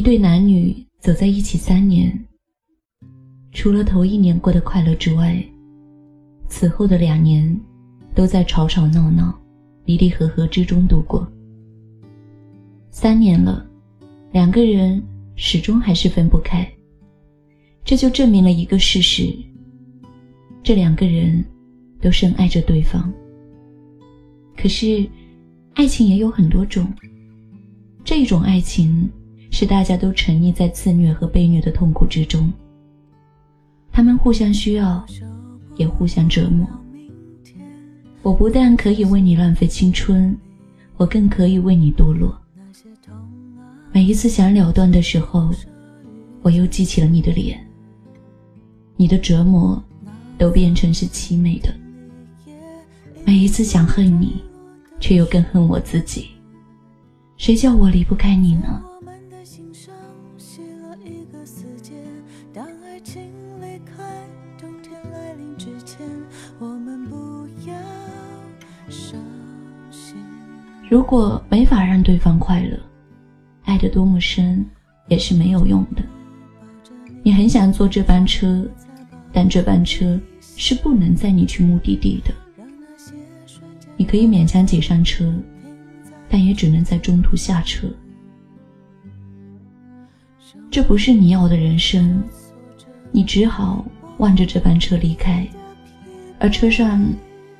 一对男女走在一起三年，除了头一年过得快乐之外，此后的两年都在吵吵闹闹、离离合合之中度过。三年了，两个人始终还是分不开，这就证明了一个事实：这两个人都深爱着对方。可是，爱情也有很多种。这种爱情是大家都沉溺在自虐和被虐的痛苦之中，他们互相需要，也互相折磨。我不但可以为你浪费青春，我更可以为你堕落。每一次想了断的时候，我又记起了你的脸。你的折磨，都变成是凄美的。每一次想恨你，却又更恨我自己。谁叫我离不开你呢？如果没法让对方快乐，爱得多么深也是没有用的。你很想坐这班车，但这班车是不能载你去目的地的。你可以勉强挤上车。但也只能在中途下车。这不是你要的人生，你只好望着这班车离开，而车上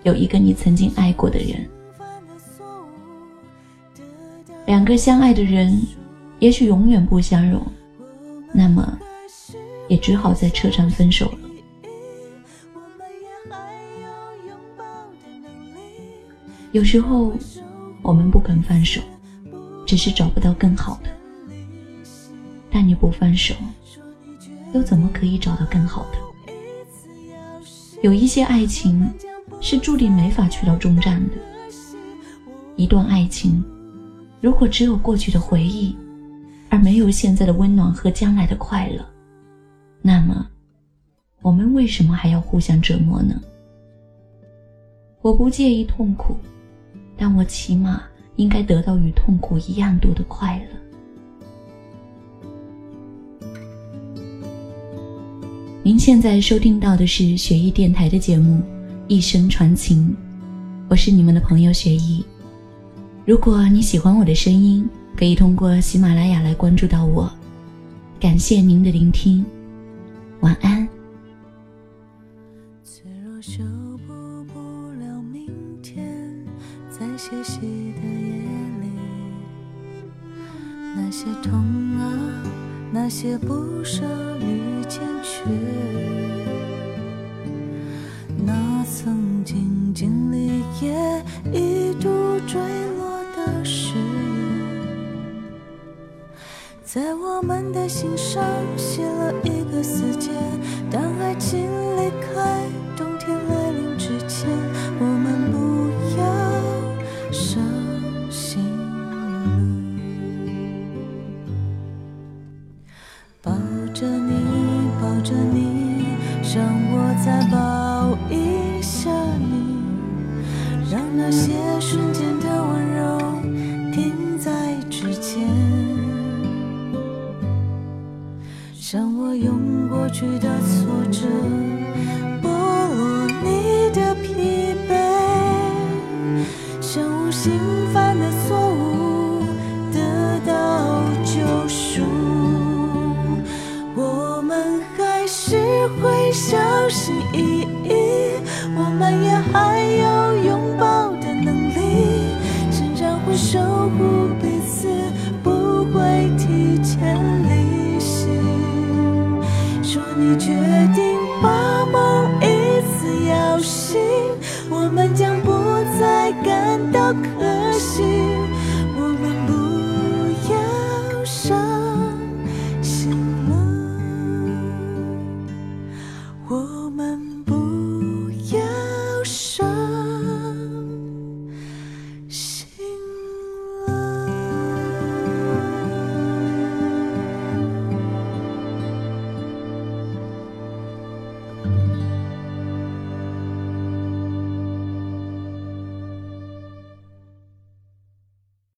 有一个你曾经爱过的人。两个相爱的人，也许永远不相容，那么也只好在车站分手了。有时候。我们不肯放手，只是找不到更好的。但你不放手，又怎么可以找到更好的？有一些爱情是注定没法去到终站的。一段爱情，如果只有过去的回忆，而没有现在的温暖和将来的快乐，那么，我们为什么还要互相折磨呢？我不介意痛苦。但我起码应该得到与痛苦一样多的快乐。您现在收听到的是学艺电台的节目《一生传情》，我是你们的朋友学艺。如果你喜欢我的声音，可以通过喜马拉雅来关注到我。感谢您的聆听，晚安。脆弱修补不了明天，在歇息的夜里，那些痛啊，那些不舍与坚决，那曾经经历也一度坠在我们的心上写了一个死结当爱情离开冬天来临之前我们不要伤心了抱着你抱着你让我再抱一下你让那些瞬间的温柔停在指尖。用过去的挫折，剥落你的疲惫，像无心犯的错误得到救赎。我们还是会小心翼翼，我们也还有拥抱的能力，成长会守护彼此，不会提前你决定把梦一次摇醒我们将不再感到可惜。